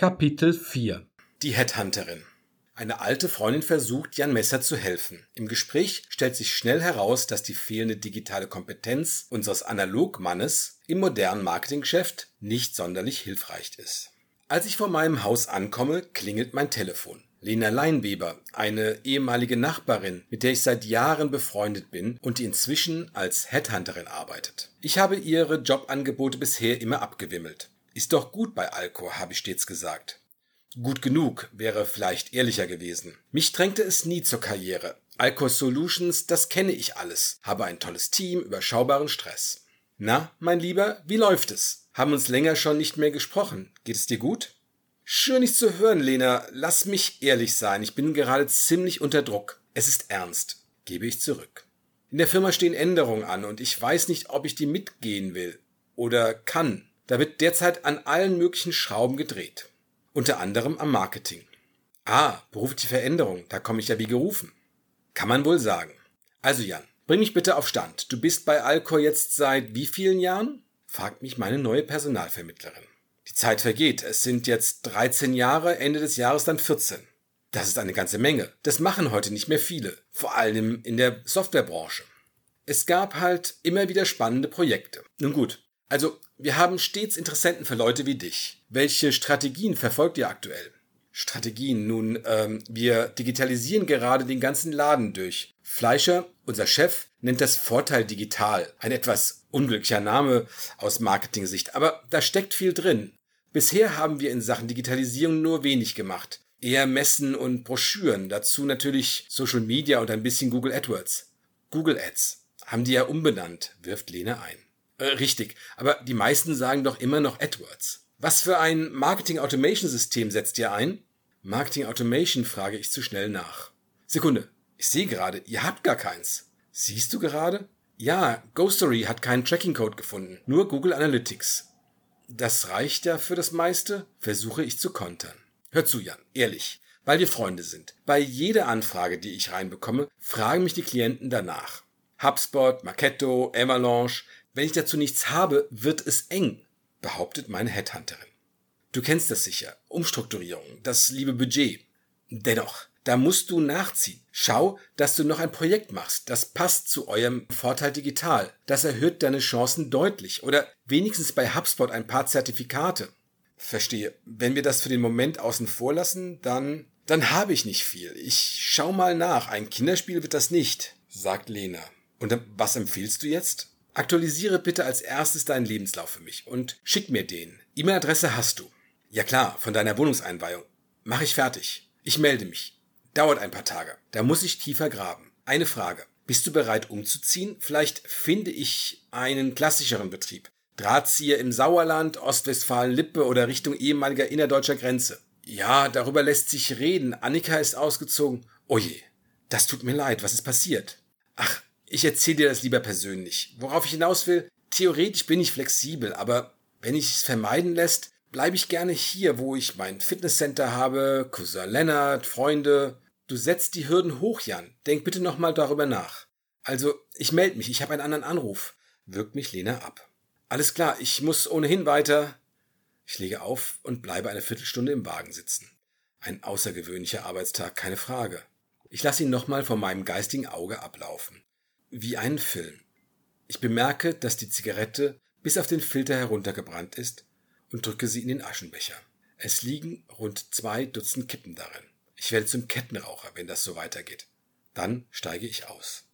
Kapitel 4 Die Headhunterin. Eine alte Freundin versucht, Jan Messer zu helfen. Im Gespräch stellt sich schnell heraus, dass die fehlende digitale Kompetenz unseres Analogmannes im modernen Marketinggeschäft nicht sonderlich hilfreich ist. Als ich vor meinem Haus ankomme, klingelt mein Telefon. Lena Leinweber, eine ehemalige Nachbarin, mit der ich seit Jahren befreundet bin und die inzwischen als Headhunterin arbeitet. Ich habe ihre Jobangebote bisher immer abgewimmelt. Ist doch gut bei Alcor, habe ich stets gesagt. Gut genug wäre vielleicht ehrlicher gewesen. Mich drängte es nie zur Karriere. Alcor Solutions, das kenne ich alles. Habe ein tolles Team, überschaubaren Stress. Na, mein Lieber, wie läuft es? Haben uns länger schon nicht mehr gesprochen. Geht es dir gut? Schön nicht zu hören, Lena. Lass mich ehrlich sein. Ich bin gerade ziemlich unter Druck. Es ist ernst. Gebe ich zurück. In der Firma stehen Änderungen an und ich weiß nicht, ob ich die mitgehen will oder kann. Da wird derzeit an allen möglichen Schrauben gedreht. Unter anderem am Marketing. Ah, berufliche Veränderung, da komme ich ja wie gerufen. Kann man wohl sagen. Also Jan, bring mich bitte auf Stand. Du bist bei Alcor jetzt seit wie vielen Jahren? fragt mich meine neue Personalvermittlerin. Die Zeit vergeht. Es sind jetzt 13 Jahre, Ende des Jahres dann 14. Das ist eine ganze Menge. Das machen heute nicht mehr viele. Vor allem in der Softwarebranche. Es gab halt immer wieder spannende Projekte. Nun gut, also, wir haben stets Interessenten für Leute wie dich. Welche Strategien verfolgt ihr aktuell? Strategien. Nun, ähm, wir digitalisieren gerade den ganzen Laden durch. Fleischer, unser Chef, nennt das Vorteil digital. Ein etwas unglücklicher Name aus Marketing-Sicht, aber da steckt viel drin. Bisher haben wir in Sachen Digitalisierung nur wenig gemacht. Eher Messen und Broschüren, dazu natürlich Social Media und ein bisschen Google AdWords. Google Ads haben die ja umbenannt, wirft Lene ein. Äh, richtig, aber die meisten sagen doch immer noch AdWords. Was für ein Marketing Automation System setzt ihr ein? Marketing Automation frage ich zu schnell nach. Sekunde, ich sehe gerade, ihr habt gar keins. Siehst du gerade? Ja, GoStory hat keinen Tracking Code gefunden, nur Google Analytics. Das reicht ja für das meiste, versuche ich zu kontern. Hör zu, Jan, ehrlich, weil wir Freunde sind. Bei jeder Anfrage, die ich reinbekomme, fragen mich die Klienten danach. HubSpot, Marketo, Avalanche, wenn ich dazu nichts habe, wird es eng, behauptet meine Headhunterin. Du kennst das sicher. Umstrukturierung, das liebe Budget. Dennoch, da musst du nachziehen. Schau, dass du noch ein Projekt machst. Das passt zu eurem Vorteil digital. Das erhöht deine Chancen deutlich. Oder wenigstens bei HubSpot ein paar Zertifikate. Verstehe. Wenn wir das für den Moment außen vor lassen, dann, dann habe ich nicht viel. Ich schau mal nach. Ein Kinderspiel wird das nicht, sagt Lena. Und was empfiehlst du jetzt? Aktualisiere bitte als erstes deinen Lebenslauf für mich und schick mir den. E-Mail-Adresse hast du. Ja klar, von deiner Wohnungseinweihung. Mach ich fertig. Ich melde mich. Dauert ein paar Tage. Da muss ich tiefer graben. Eine Frage. Bist du bereit umzuziehen? Vielleicht finde ich einen klassischeren Betrieb. Drahtzieher im Sauerland, Ostwestfalen-Lippe oder Richtung ehemaliger innerdeutscher Grenze. Ja, darüber lässt sich reden. Annika ist ausgezogen. Oje, das tut mir leid. Was ist passiert? Ach, ich erzähle dir das lieber persönlich. Worauf ich hinaus will, theoretisch bin ich flexibel, aber wenn ich es vermeiden lässt, bleibe ich gerne hier, wo ich mein Fitnesscenter habe, Cousin Lennart, Freunde. Du setzt die Hürden hoch, Jan. Denk bitte nochmal darüber nach. Also, ich melde mich, ich habe einen anderen Anruf. Wirkt mich Lena ab. Alles klar, ich muss ohnehin weiter. Ich lege auf und bleibe eine Viertelstunde im Wagen sitzen. Ein außergewöhnlicher Arbeitstag, keine Frage. Ich lasse ihn nochmal vor meinem geistigen Auge ablaufen wie ein Film. Ich bemerke, dass die Zigarette bis auf den Filter heruntergebrannt ist und drücke sie in den Aschenbecher. Es liegen rund zwei Dutzend Kippen darin. Ich werde zum Kettenraucher, wenn das so weitergeht. Dann steige ich aus.